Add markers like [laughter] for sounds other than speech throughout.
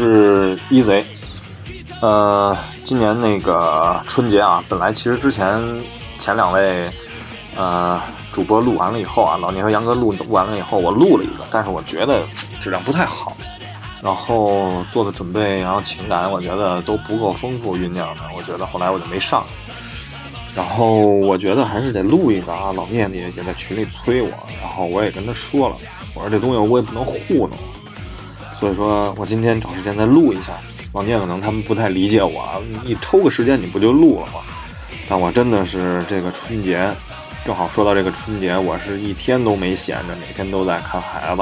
是一贼。呃，今年那个春节啊，本来其实之前前两位呃主播录完了以后啊，老聂和杨哥录完了以后，我录了一个，但是我觉得质量不太好，然后做的准备，然后情感，我觉得都不够丰富酝酿的，我觉得后来我就没上。然后我觉得还是得录一个啊，老聂也也在群里催我，然后我也跟他说了，我说这东西我也不能糊弄。所以说我今天找时间再录一下，老聂可能他们不太理解我，你抽个时间你不就录了吗？但我真的是这个春节，正好说到这个春节，我是一天都没闲着，每天都在看孩子，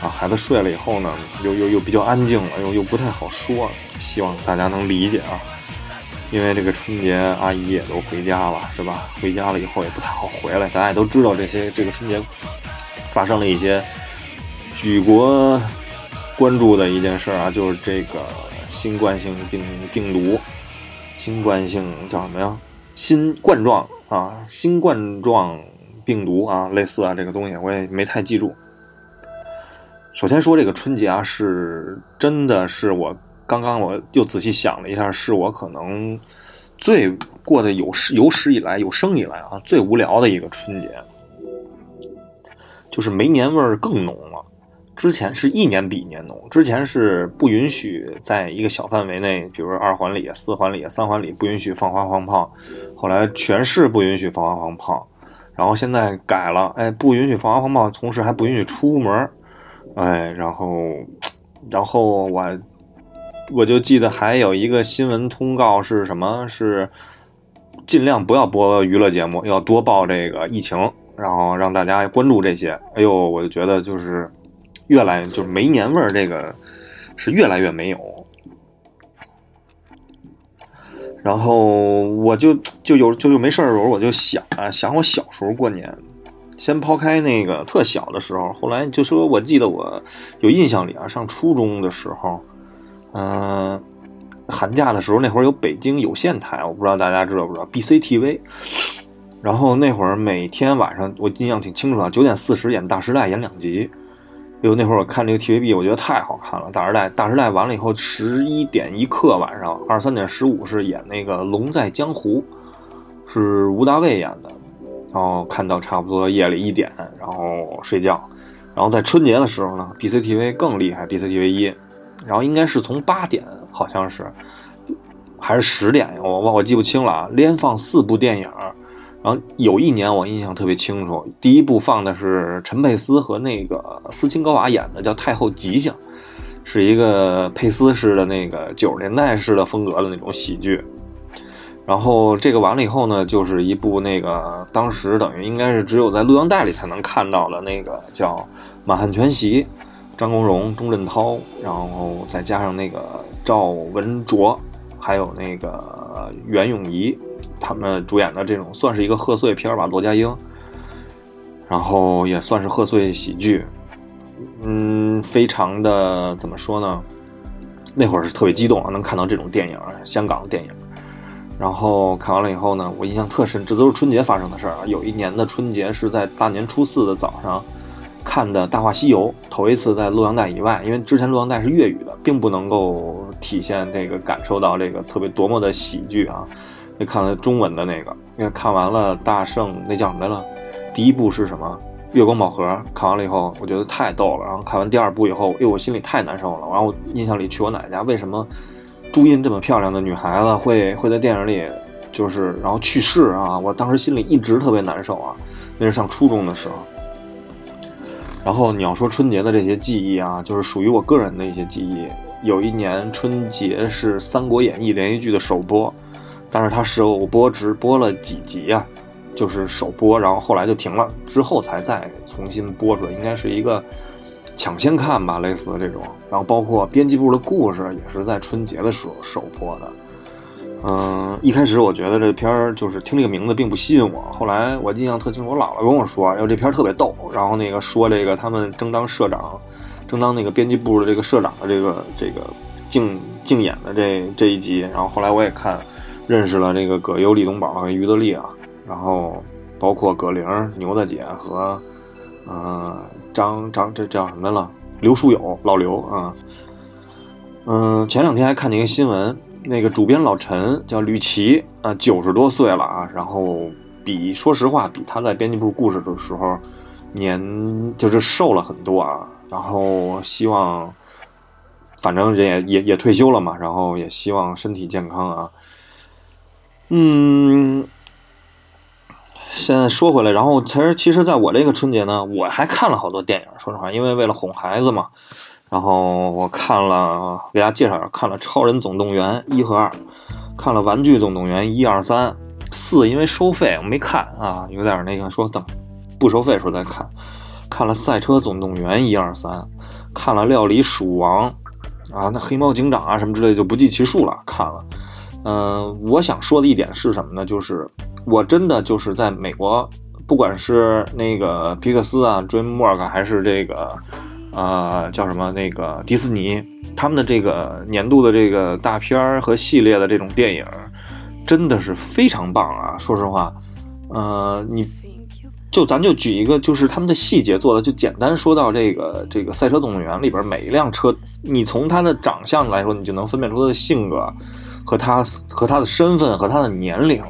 啊，孩子睡了以后呢，又又又比较安静了，又又不太好说，希望大家能理解啊。因为这个春节阿姨也都回家了，是吧？回家了以后也不太好回来，大家也都知道这些这个春节发生了一些举国。关注的一件事啊，就是这个新冠性病病毒，新冠性叫什么呀？新冠状啊，新冠状病毒啊，类似啊，这个东西我也没太记住。首先说这个春节啊，是真的是我刚刚我又仔细想了一下，是我可能最过的有史有史以来有生以来啊最无聊的一个春节，就是没年味儿更浓。之前是一年比一年浓，之前是不允许在一个小范围内，比如说二环里、四环里、三环里不允许放花放炮，后来全市不允许放花放炮，然后现在改了，哎，不允许放花放炮，同时还不允许出门，哎，然后，然后我我就记得还有一个新闻通告是什么？是尽量不要播娱乐节目，要多报这个疫情，然后让大家关注这些。哎呦，我就觉得就是。越来就是没年味儿，这个是越来越没有。然后我就就有就就没事儿的时候，我就想啊，想我小时候过年。先抛开那个特小的时候，后来就说，我记得我有印象里啊，上初中的时候，嗯，寒假的时候那会儿有北京有线台，我不知道大家知道不知道 BCTV。然后那会儿每天晚上我印象挺清楚啊，九点四十演《大时代》，演两集。就那会儿我看这个 TVB，我觉得太好看了。大时代，大时代完了以后，十一点一刻晚上二十三点十五是演那个《龙在江湖》，是吴大卫演的。然后看到差不多夜里一点，然后睡觉。然后在春节的时候呢，BCTV 更厉害，BCTV 一，然后应该是从八点，好像是还是十点，我我我记不清了啊，连放四部电影。然后有一年我印象特别清楚，第一部放的是陈佩斯和那个斯琴高娃演的，叫《太后吉祥》，是一个佩斯式的那个九十年代式的风格的那种喜剧。然后这个完了以后呢，就是一部那个当时等于应该是只有在录像带里才能看到的那个叫《满汉全席》，张国荣、钟镇涛，然后再加上那个赵文卓，还有那个袁咏仪。他们主演的这种算是一个贺岁片吧，罗家英，然后也算是贺岁喜剧，嗯，非常的怎么说呢？那会儿是特别激动啊，能看到这种电影，香港电影。然后看完了以后呢，我印象特深，这都是春节发生的事儿啊。有一年的春节是在大年初四的早上看的《大话西游》，头一次在录像带以外，因为之前录像带是粤语的，并不能够体现这个感受到这个特别多么的喜剧啊。就看了中文的那个，因为看完了大圣那叫什么来了？第一部是什么？月光宝盒。看完了以后，我觉得太逗了。然后看完第二部以后，哎，我心里太难受了。然后我印象里去我奶奶家，为什么朱茵这么漂亮的女孩子会会在电影里就是然后去世啊？我当时心里一直特别难受啊。那是上初中的时候。然后你要说春节的这些记忆啊，就是属于我个人的一些记忆。有一年春节是《三国演义》连续剧的首播。但是它首播只播了几集呀？就是首播，然后后来就停了，之后才再重新播出来，应该是一个抢先看吧，类似的这种。然后包括编辑部的故事也是在春节的时候首播的。嗯，一开始我觉得这片儿就是听这个名字并不吸引我，后来我印象特清楚，我姥姥跟我说，要这片儿特别逗，然后那个说这个他们正当社长，正当那个编辑部的这个社长的这个这个竞竞演的这这一集，然后后来我也看。认识了这个葛优、李东宝和于德利啊，然后包括葛玲、牛大姐和，呃，张张这叫什么了？刘书友、老刘啊，嗯，前两天还看见一个新闻，那个主编老陈叫吕奇啊，九十多岁了啊，然后比说实话比他在编辑部故事的时候年就是瘦了很多啊，然后希望反正人也也也退休了嘛，然后也希望身体健康啊。嗯，现在说回来，然后其实其实在我这个春节呢，我还看了好多电影，说实话，因为为了哄孩子嘛。然后我看了，给大家介绍一下，看了《超人总动员》一和二，看了《玩具总动员》一二三四，因为收费我没看啊，有点那个说等不收费时候再看。看了《赛车总动员》一二三，看了《料理鼠王》啊，那黑猫警长啊什么之类就不计其数了，看了。嗯，我想说的一点是什么呢？就是我真的就是在美国，不管是那个皮克斯啊、Dreamwork，还是这个。呃，叫什么？那个迪士尼他们的这个年度的这个大片儿和系列的这种电影，真的是非常棒啊！说实话，呃，你就咱就举一个，就是他们的细节做的，就简单说到这个这个《赛车总动员》里边每一辆车，你从它的长相来说，你就能分辨出它的性格和他和他的身份和他的年龄，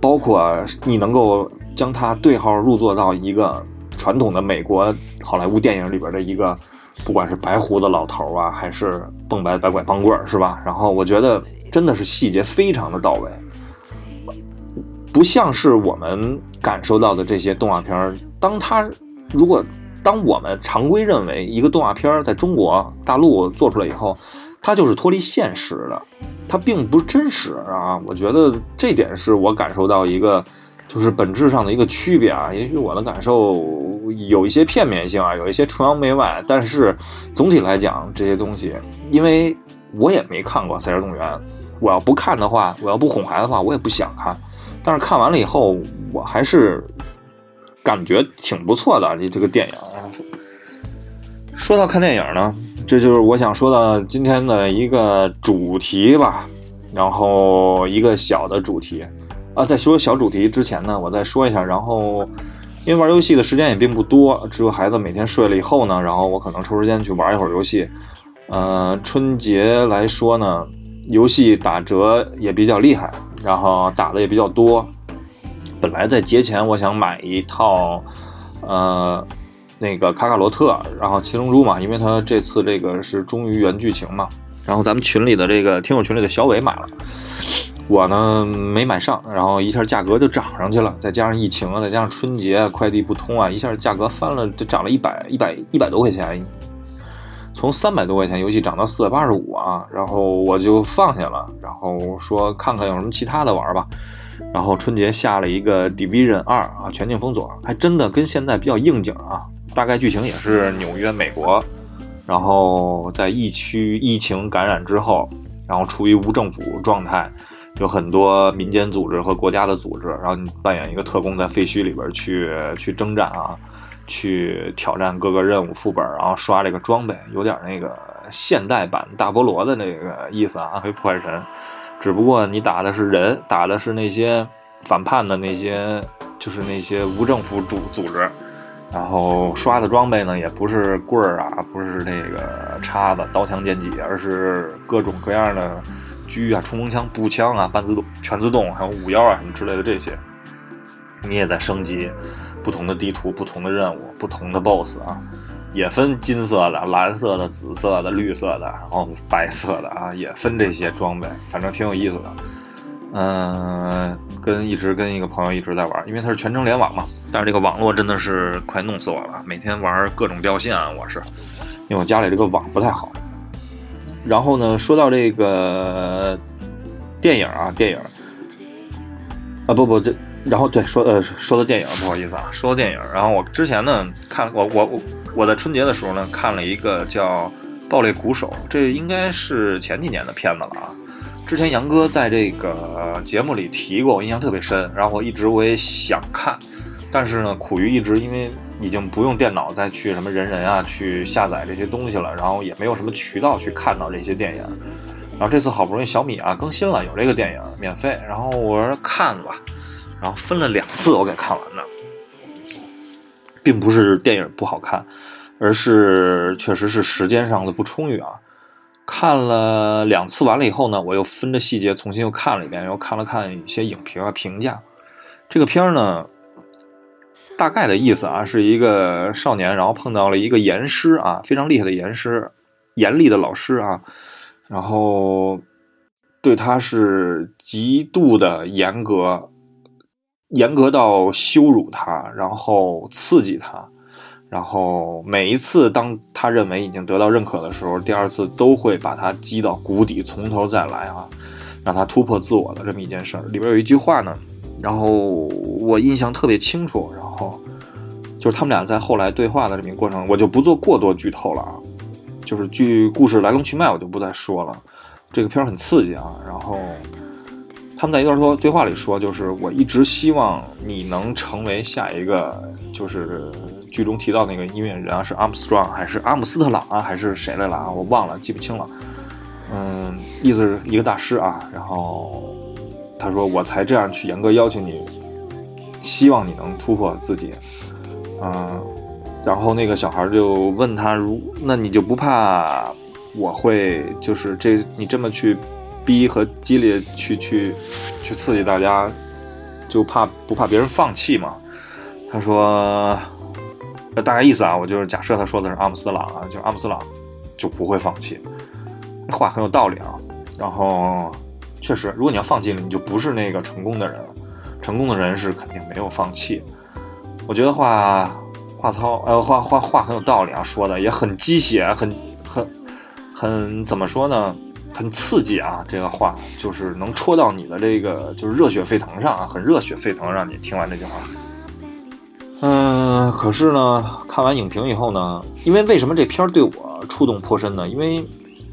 包括你能够将他对号入座到一个。传统的美国好莱坞电影里边的一个，不管是白胡子老头啊，还是蹦白白拐棒棍儿，是吧？然后我觉得真的是细节非常的到位，不像是我们感受到的这些动画片儿。当他如果当我们常规认为一个动画片在中国大陆做出来以后，它就是脱离现实的，它并不是真实啊。我觉得这点是我感受到一个。就是本质上的一个区别啊，也许我的感受有一些片面性啊，有一些崇洋媚外，但是总体来讲，这些东西，因为我也没看过《赛车动员》，我要不看的话，我要不哄孩子的话，我也不想看。但是看完了以后，我还是感觉挺不错的。这这个电影，说到看电影呢，这就是我想说的今天的一个主题吧，然后一个小的主题。啊，在说小主题之前呢，我再说一下。然后，因为玩游戏的时间也并不多，只有孩子每天睡了以后呢，然后我可能抽时间去玩一会儿游戏。呃，春节来说呢，游戏打折也比较厉害，然后打的也比较多。本来在节前我想买一套，呃，那个卡卡罗特，然后七龙珠嘛，因为它这次这个是忠于原剧情嘛。然后咱们群里的这个听友群里的小伟买了。我呢没买上，然后一下价格就涨上去了，再加上疫情啊，再加上春节快递不通啊，一下价格翻了，就涨了一百一百一百多块钱，从三百多块钱游戏涨到四百八十五啊，然后我就放下了，然后说看看有什么其他的玩吧，然后春节下了一个 Division 二啊，全境封锁，还真的跟现在比较应景啊，大概剧情也是纽约美国，然后在疫区疫情感染之后，然后处于无政府状态。有很多民间组织和国家的组织，然后你扮演一个特工，在废墟里边去去征战啊，去挑战各个任务副本，然后刷这个装备，有点那个现代版大菠萝的那个意思啊，暗黑破坏神。只不过你打的是人，打的是那些反叛的那些，就是那些无政府组组织，然后刷的装备呢，也不是棍儿啊，不是那个叉子、刀枪剑戟，而是各种各样的。狙啊，冲锋枪、步枪啊，半自动、全自动，还有五幺啊什么之类的这些，你也在升级，不同的地图、不同的任务、不同的 BOSS 啊，也分金色的、蓝色的、紫色的、绿色的，然后白色的啊，也分这些装备，反正挺有意思的。嗯，跟一直跟一个朋友一直在玩，因为他是全程联网嘛，但是这个网络真的是快弄死我了，每天玩各种掉线啊，我是，因为我家里这个网不太好。然后呢，说到这个电影啊，电影啊，不不，这然后对说呃说的电影，不好意思啊，说电影。然后我之前呢看我我我我在春节的时候呢看了一个叫《爆裂鼓手》，这应该是前几年的片子了啊。之前杨哥在这个节目里提过，我印象特别深。然后我一直我也想看，但是呢苦于一直因为。已经不用电脑再去什么人人啊去下载这些东西了，然后也没有什么渠道去看到这些电影。然后这次好不容易小米啊更新了，有这个电影免费，然后我说看吧，然后分了两次我给看完的，并不是电影不好看，而是确实是时间上的不充裕啊。看了两次完了以后呢，我又分着细节重新又看了一遍，又看了看一些影评啊评价。这个片儿呢，大概的意思啊，是一个少年，然后碰到了一个严师啊，非常厉害的严师，严厉的老师啊，然后对他是极度的严格，严格到羞辱他，然后刺激他。然后每一次当他认为已经得到认可的时候，第二次都会把他击到谷底，从头再来啊，让他突破自我的这么一件事儿。里边有一句话呢，然后我印象特别清楚，然后就是他们俩在后来对话的这么一个过程，我就不做过多剧透了啊，就是剧故事来龙去脉我就不再说了。这个片儿很刺激啊，然后他们在一段说对话里说，就是我一直希望你能成为下一个，就是。剧中提到那个音乐人啊，是 Armstrong 还是阿姆斯特朗啊，还是谁来了啊？我忘了，记不清了。嗯，意思是一个大师啊。然后他说：“我才这样去严格要求你，希望你能突破自己。”嗯，然后那个小孩就问他：“如那你就不怕我会就是这你这么去逼和激烈去去去刺激大家，就怕不怕别人放弃吗？”他说。大概意思啊，我就是假设他说的是阿姆斯朗啊，就阿姆斯朗就不会放弃，话很有道理啊。然后确实，如果你要放弃了，你就不是那个成功的人。成功的人是肯定没有放弃。我觉得话话糙，呃，话话话很有道理啊，说的也很鸡血，很很很怎么说呢？很刺激啊，这个话就是能戳到你的这个就是热血沸腾上啊，很热血沸腾，让你听完这句话。嗯，可是呢，看完影评以后呢，因为为什么这片儿对我触动颇深呢？因为，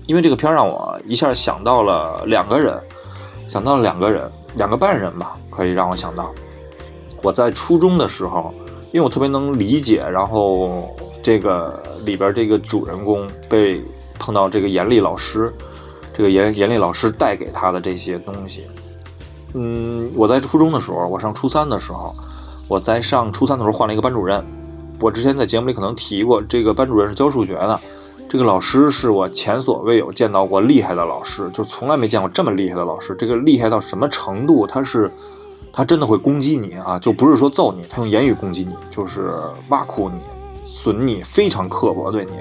因为这个片儿让我一下想到了两个人，想到了两个人，两个半人吧，可以让我想到，我在初中的时候，因为我特别能理解，然后这个里边这个主人公被碰到这个严厉老师，这个严严厉老师带给他的这些东西，嗯，我在初中的时候，我上初三的时候。我在上初三的时候换了一个班主任，我之前在节目里可能提过，这个班主任是教数学的，这个老师是我前所未有见到过厉害的老师，就从来没见过这么厉害的老师。这个厉害到什么程度？他是，他真的会攻击你啊，就不是说揍你，他用言语攻击你，就是挖苦你、损你，非常刻薄对你，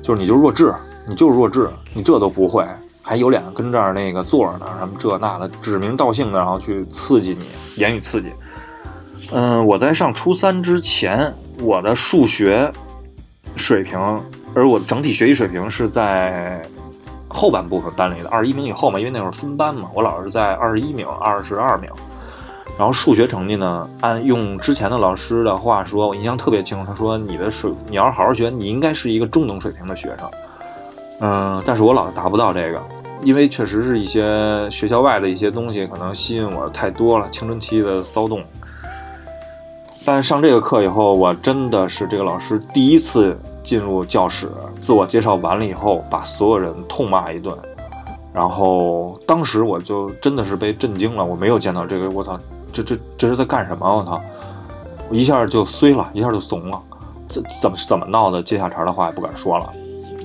就是你就弱智，你就是弱智，你这都不会，还有脸跟这儿那个坐着呢，什么这那的，指名道姓的，然后去刺激你，言语刺激。嗯，我在上初三之前，我的数学水平，而我整体学习水平是在后半部分班里的二十一名以后嘛，因为那会儿分班嘛，我老是在二十一名、二十二名。然后数学成绩呢，按用之前的老师的话说，我印象特别清楚，他说你的水，你要是好好学，你应该是一个中等水平的学生。嗯，但是我老是达不到这个，因为确实是一些学校外的一些东西，可能吸引我太多了，青春期的骚动。但上这个课以后，我真的是这个老师第一次进入教室，自我介绍完了以后，把所有人痛骂一顿。然后当时我就真的是被震惊了，我没有见到这个，我操，这这这是在干什么？我操，我一下就衰了，一下就怂了，怎怎么怎么闹的？接下茬的话也不敢说了。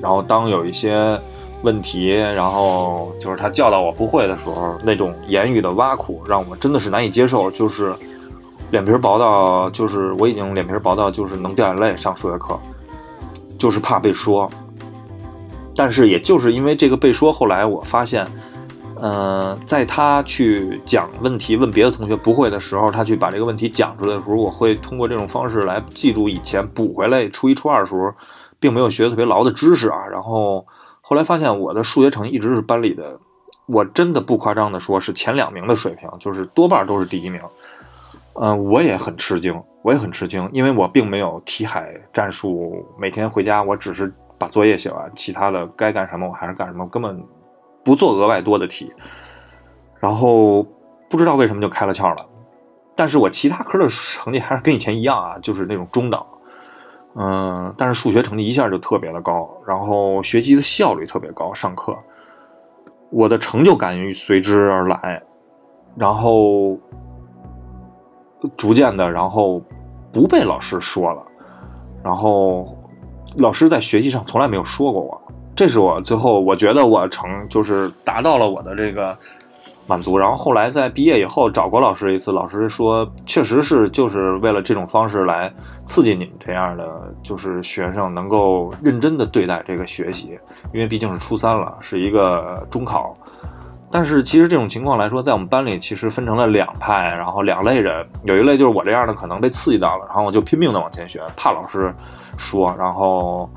然后当有一些问题，然后就是他教导我不会的时候，那种言语的挖苦，让我真的是难以接受，就是。脸皮薄到就是我已经脸皮薄到就是能掉眼泪上数学课，就是怕被说。但是也就是因为这个被说，后来我发现，嗯，在他去讲问题问别的同学不会的时候，他去把这个问题讲出来的时候，我会通过这种方式来记住以前补回来初一初二的时候并没有学的特别牢的知识啊。然后后来发现我的数学成绩一直是班里的，我真的不夸张的说，是前两名的水平，就是多半都是第一名。嗯，我也很吃惊，我也很吃惊，因为我并没有题海战术，每天回家我只是把作业写完，其他的该干什么我还是干什么，根本不做额外多的题。然后不知道为什么就开了窍了，但是我其他科的成绩还是跟以前一样啊，就是那种中等。嗯，但是数学成绩一下就特别的高，然后学习的效率特别高，上课我的成就感随之而来，然后。逐渐的，然后不被老师说了，然后老师在学习上从来没有说过我，这是我最后我觉得我成就是达到了我的这个满足。然后后来在毕业以后找过老师一次，老师说确实是就是为了这种方式来刺激你们这样的就是学生能够认真的对待这个学习，因为毕竟是初三了，是一个中考。但是其实这种情况来说，在我们班里其实分成了两派，然后两类人，有一类就是我这样的，可能被刺激到了，然后我就拼命的往前学，怕老师说，然后，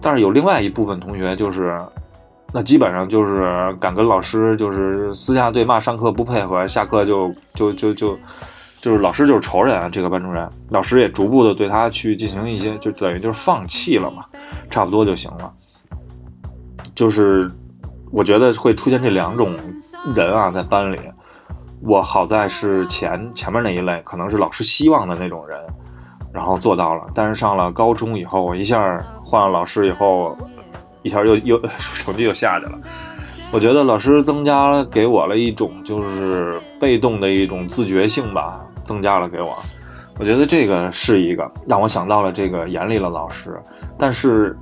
但是有另外一部分同学就是，那基本上就是敢跟老师就是私下对骂，上课不配合，下课就就就就就是老师就是仇人啊，这个班主任，老师也逐步的对他去进行一些，就等于就是放弃了嘛，差不多就行了，就是。我觉得会出现这两种人啊，在班里，我好在是前前面那一类，可能是老师希望的那种人，然后做到了。但是上了高中以后，我一下换了老师以后，一下又又 [laughs] 成绩又下去了。我觉得老师增加了给我了一种就是被动的一种自觉性吧，增加了给我。我觉得这个是一个让我想到了这个严厉的老师。但是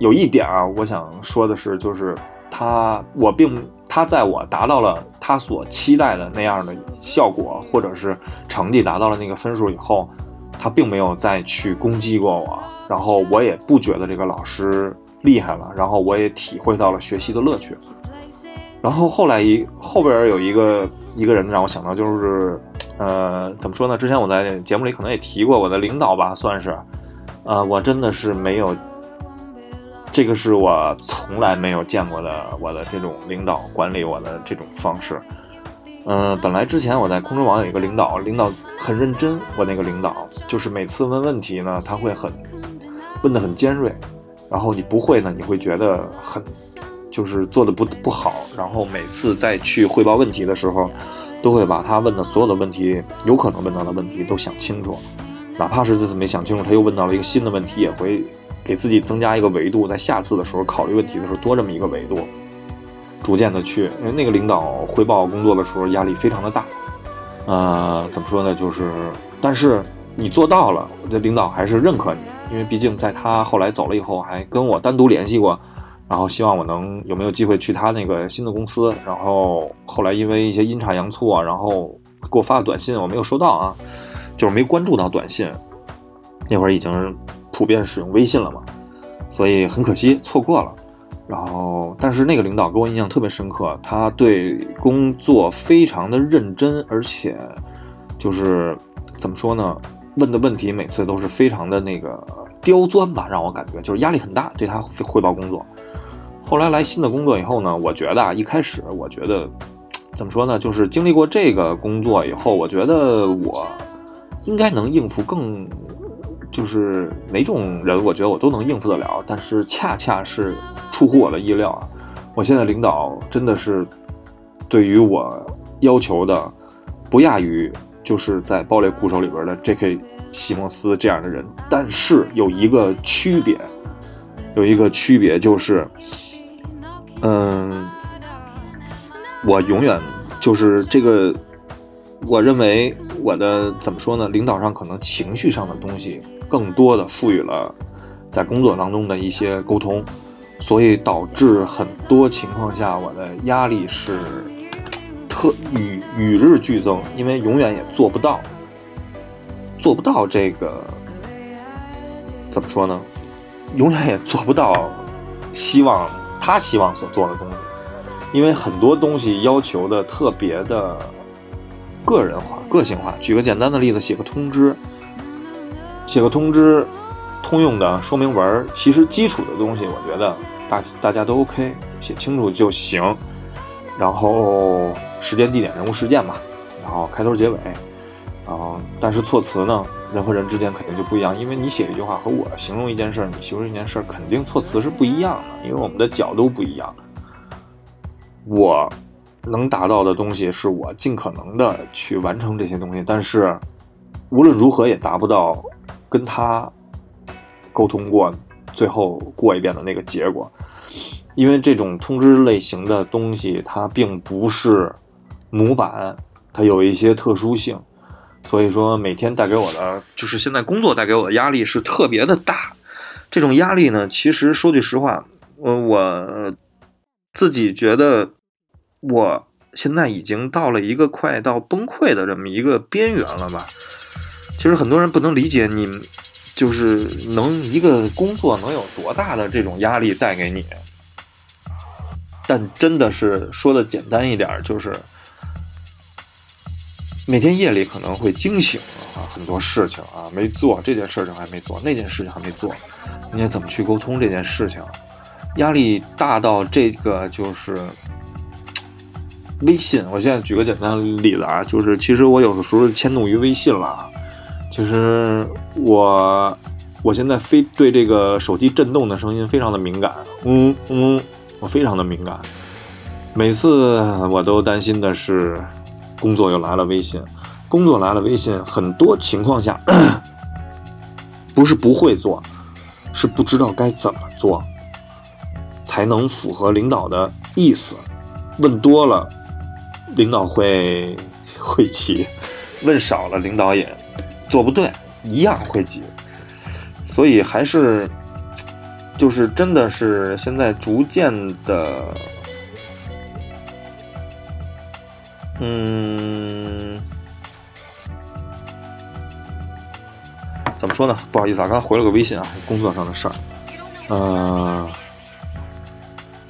有一点啊，我想说的是，就是。他，我并他在我达到了他所期待的那样的效果，或者是成绩达到了那个分数以后，他并没有再去攻击过我，然后我也不觉得这个老师厉害了，然后我也体会到了学习的乐趣。然后后来一后边有一个一个人让我想到就是，呃，怎么说呢？之前我在节目里可能也提过我的领导吧，算是，呃，我真的是没有。这个是我从来没有见过的，我的这种领导管理我的这种方式。嗯，本来之前我在空中网有一个领导，领导很认真。我那个领导就是每次问问题呢，他会很问得很尖锐，然后你不会呢，你会觉得很就是做的不不好。然后每次再去汇报问题的时候，都会把他问的所有的问题，有可能问到的问题都想清楚，哪怕是这次没想清楚，他又问到了一个新的问题，也会。给自己增加一个维度，在下次的时候考虑问题的时候多这么一个维度，逐渐的去，因为那个领导汇报工作的时候压力非常的大，呃，怎么说呢？就是，但是你做到了，我的领导还是认可你，因为毕竟在他后来走了以后，还跟我单独联系过，然后希望我能有没有机会去他那个新的公司，然后后来因为一些阴差阳错，然后给我发的短信我没有收到啊，就是没关注到短信，那会儿已经。普遍使用微信了嘛，所以很可惜错过了。然后，但是那个领导给我印象特别深刻，他对工作非常的认真，而且就是怎么说呢？问的问题每次都是非常的那个刁钻吧，让我感觉就是压力很大。对他汇报工作，后来来新的工作以后呢，我觉得啊，一开始我觉得怎么说呢？就是经历过这个工作以后，我觉得我应该能应付更。就是哪种人，我觉得我都能应付得了，但是恰恰是出乎我的意料啊！我现在领导真的是对于我要求的不亚于就是在《堡垒鼓手》里边的 J.K. 西蒙斯这样的人，但是有一个区别，有一个区别就是，嗯，我永远就是这个，我认为我的怎么说呢？领导上可能情绪上的东西。更多的赋予了在工作当中的一些沟通，所以导致很多情况下我的压力是特与与日俱增，因为永远也做不到，做不到这个怎么说呢？永远也做不到希望他希望所做的东西，因为很多东西要求的特别的个人化、个性化。举个简单的例子，写个通知。写个通知，通用的说明文，其实基础的东西，我觉得大大家都 OK，写清楚就行。然后时间、地点、人物、事件嘛，然后开头、结尾，啊，但是措辞呢，人和人之间肯定就不一样，因为你写一句话和我形容一件事，你形容一件事，肯定措辞是不一样的，因为我们的角度不一样。我能达到的东西是我尽可能的去完成这些东西，但是无论如何也达不到。跟他沟通过，最后过一遍的那个结果，因为这种通知类型的东西，它并不是模板，它有一些特殊性，所以说每天带给我的，就是现在工作带给我的压力是特别的大。这种压力呢，其实说句实话，我，我自己觉得我现在已经到了一个快到崩溃的这么一个边缘了吧。其实很多人不能理解你，就是能一个工作能有多大的这种压力带给你。但真的是说的简单一点，就是每天夜里可能会惊醒啊，很多事情啊没做，这件事情还没做，那件事情还没做，你怎么去沟通这件事情？压力大到这个就是微信。我现在举个简单的例子啊，就是其实我有的时候迁怒于微信了。其实我我现在非对这个手机震动的声音非常的敏感，嗯嗯。我非常的敏感，每次我都担心的是，工作又来了微信，工作来了微信，很多情况下 [clears throat] 不是不会做，是不知道该怎么做，才能符合领导的意思。问多了，领导会会急；问少了，领导也做不对，一样会急。所以还是。就是真的是现在逐渐的，嗯，怎么说呢？不好意思啊，刚回了个微信啊，工作上的事儿，呃，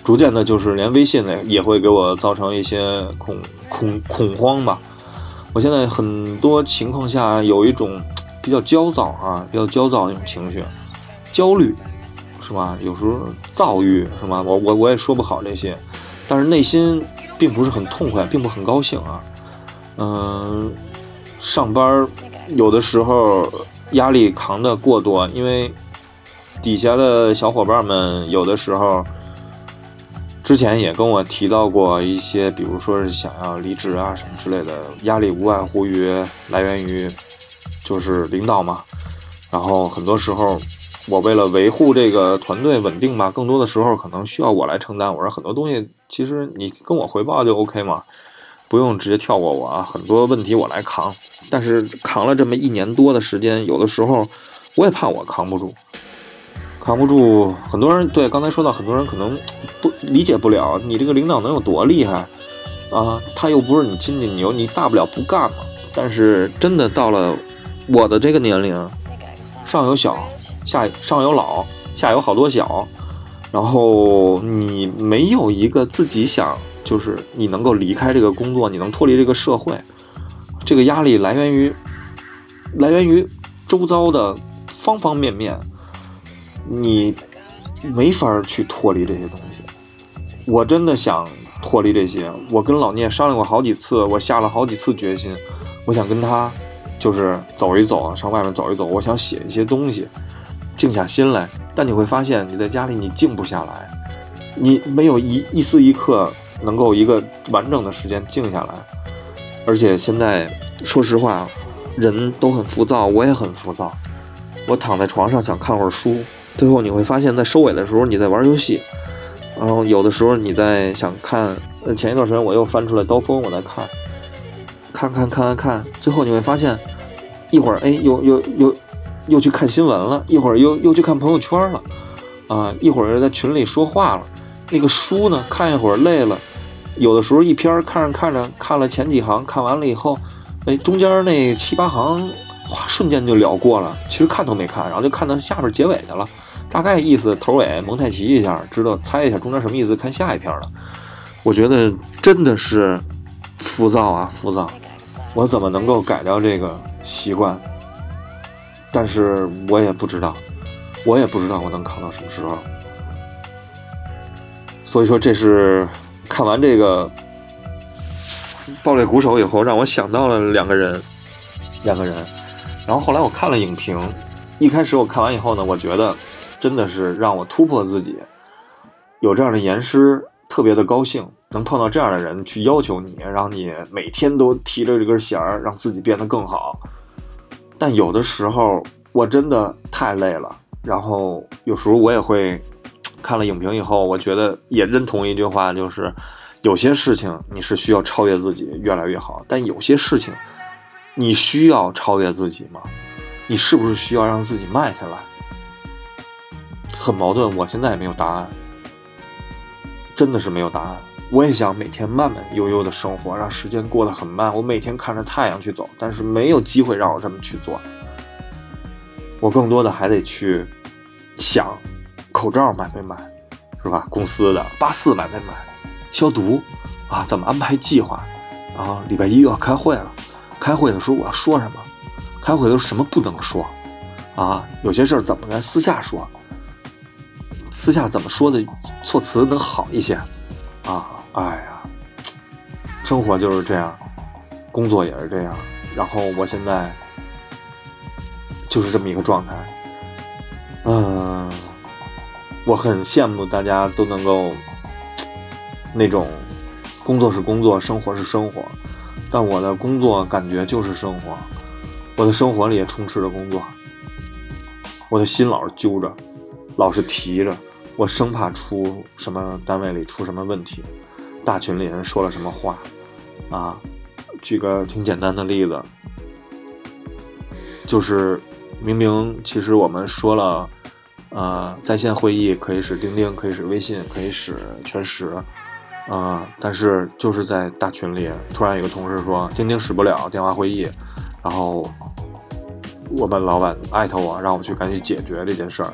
逐渐的，就是连微信呢也会给我造成一些恐恐恐慌吧。我现在很多情况下有一种比较焦躁啊，比较焦躁那种情绪，焦虑。是吧？有时候躁郁是吧？我我我也说不好这些，但是内心并不是很痛快，并不很高兴啊。嗯，上班有的时候压力扛得过多，因为底下的小伙伴们有的时候之前也跟我提到过一些，比如说是想要离职啊什么之类的，压力无外乎于来源于就是领导嘛，然后很多时候。我为了维护这个团队稳定吧，更多的时候可能需要我来承担。我说很多东西，其实你跟我汇报就 OK 嘛，不用直接跳过我啊。很多问题我来扛，但是扛了这么一年多的时间，有的时候我也怕我扛不住，扛不住。很多人对刚才说到，很多人可能不理解不了你这个领导能有多厉害啊？他又不是你亲戚，你又你大不了不干嘛。但是真的到了我的这个年龄，上有小。下上有老，下有好多小，然后你没有一个自己想，就是你能够离开这个工作，你能脱离这个社会，这个压力来源于来源于周遭的方方面面，你没法去脱离这些东西。我真的想脱离这些，我跟老聂商量过好几次，我下了好几次决心，我想跟他就是走一走，上外面走一走，我想写一些东西。静下心来，但你会发现你在家里你静不下来，你没有一一丝一刻能够一个完整的时间静下来。而且现在说实话，人都很浮躁，我也很浮躁。我躺在床上想看会儿书，最后你会发现在收尾的时候你在玩游戏，然后有的时候你在想看，前一段时间我又翻出来刀锋，我在看，看看看看看，最后你会发现一会儿哎，又又又。又去看新闻了，一会儿又又去看朋友圈了，啊，一会儿又在群里说话了。那个书呢，看一会儿累了，有的时候一篇看着看着，看了前几行，看完了以后，哎，中间那七八行，哗，瞬间就了过了。其实看都没看，然后就看到下边结尾去了，大概意思头尾蒙太奇一下，知道猜一下中间什么意思，看下一篇了。我觉得真的是浮躁啊，浮躁。我怎么能够改掉这个习惯？但是我也不知道，我也不知道我能扛到什么时候。所以说，这是看完这个《爆裂鼓手》以后，让我想到了两个人，两个人。然后后来我看了影评，一开始我看完以后呢，我觉得真的是让我突破自己，有这样的言师，特别的高兴，能碰到这样的人去要求你，让你每天都提着这根弦儿，让自己变得更好。但有的时候我真的太累了，然后有时候我也会看了影评以后，我觉得也认同一句话，就是有些事情你是需要超越自己越来越好，但有些事情你需要超越自己吗？你是不是需要让自己慢下来？很矛盾，我现在也没有答案。真的是没有答案。我也想每天慢慢悠悠的生活，让时间过得很慢。我每天看着太阳去走，但是没有机会让我这么去做。我更多的还得去想，口罩买没买，是吧？公司的八四买没买？消毒啊？怎么安排计划？然后礼拜一又要开会了，开会的时候我要说什么？开会的时候什么不能说？啊？有些事儿怎么来私下说？私下怎么说的措辞能好一些？啊？哎呀，生活就是这样，工作也是这样。然后我现在就是这么一个状态。嗯，我很羡慕大家都能够那种工作是工作，生活是生活。但我的工作感觉就是生活，我的生活里也充斥着工作。我的心老是揪着，老是提着，我生怕出什么单位里出什么问题。大群里人说了什么话，啊？举个挺简单的例子，就是明明其实我们说了，呃，在线会议可以使钉钉，可以使微信，可以使全时，啊，但是就是在大群里，突然有个同事说钉钉使不了电话会议，然后我们老板艾特我，让我去赶紧解决这件事儿。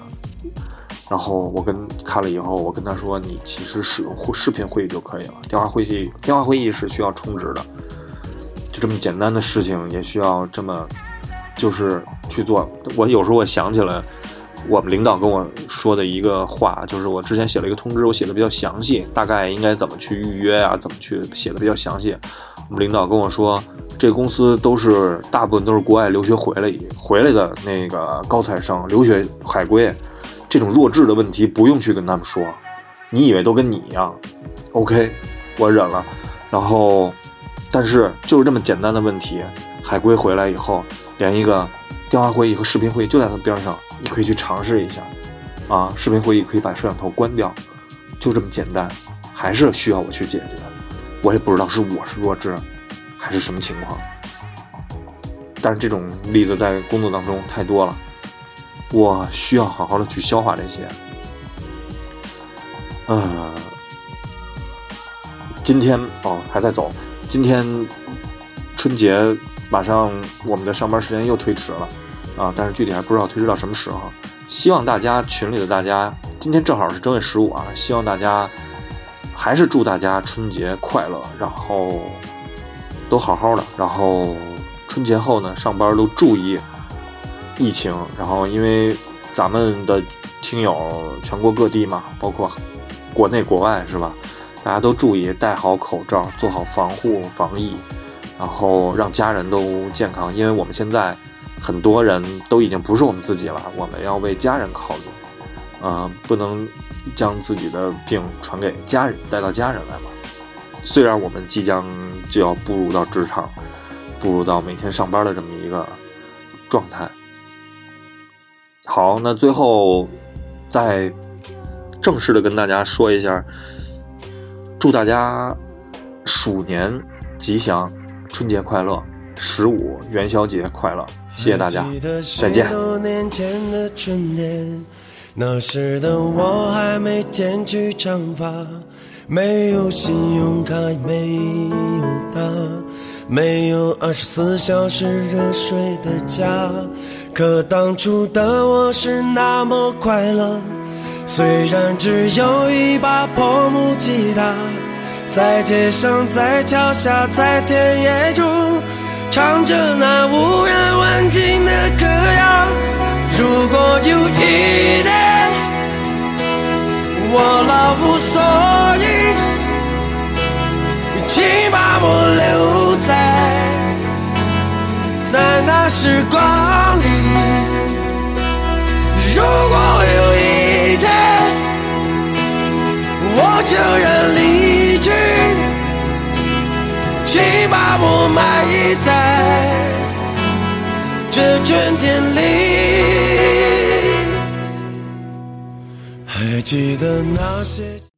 然后我跟看了以后，我跟他说：“你其实使用视频会议就可以了，电话会议电话会议是需要充值的，就这么简单的事情也需要这么就是去做。我有时候我想起来，我们领导跟我说的一个话，就是我之前写了一个通知，我写的比较详细，大概应该怎么去预约呀，怎么去写的比较详细。我们领导跟我说，这个公司都是大部分都是国外留学回来回来的那个高材生，留学海归。”这种弱智的问题不用去跟他们说，你以为都跟你一样？OK，我忍了。然后，但是就是这么简单的问题，海归回来以后，连一个电话会议和视频会议就在他边上，你可以去尝试一下。啊，视频会议可以把摄像头关掉，就这么简单，还是需要我去解决。我也不知道是我是弱智，还是什么情况。但是这种例子在工作当中太多了。我需要好好的去消化这些。嗯，今天哦还在走。今天春节马上，我们的上班时间又推迟了啊！但是具体还不知道推迟到什么时候。希望大家群里的大家，今天正好是正月十五啊！希望大家还是祝大家春节快乐，然后都好好的。然后春节后呢，上班都注意。疫情，然后因为咱们的听友全国各地嘛，包括国内国外是吧？大家都注意戴好口罩，做好防护防疫，然后让家人都健康。因为我们现在很多人都已经不是我们自己了，我们要为家人考虑，嗯，不能将自己的病传给家人，带到家人来嘛。虽然我们即将就要步入到职场，步入到每天上班的这么一个状态。好，那最后再正式的跟大家说一下，祝大家鼠年吉祥，春节快乐，十五元宵节快乐，谢谢大家，再见。那时的我还没剪去长发，没有信用卡，没有他，没有二十四小时热水的家。可当初的我是那么快乐，虽然只有一把破木吉他，在街上，在桥下，在田野中，唱着那无人问津的歌谣。如果有一天我老无所依，请把我留在。在那时光里，如果有就要离去，请把我埋在这春天里。还记得那些。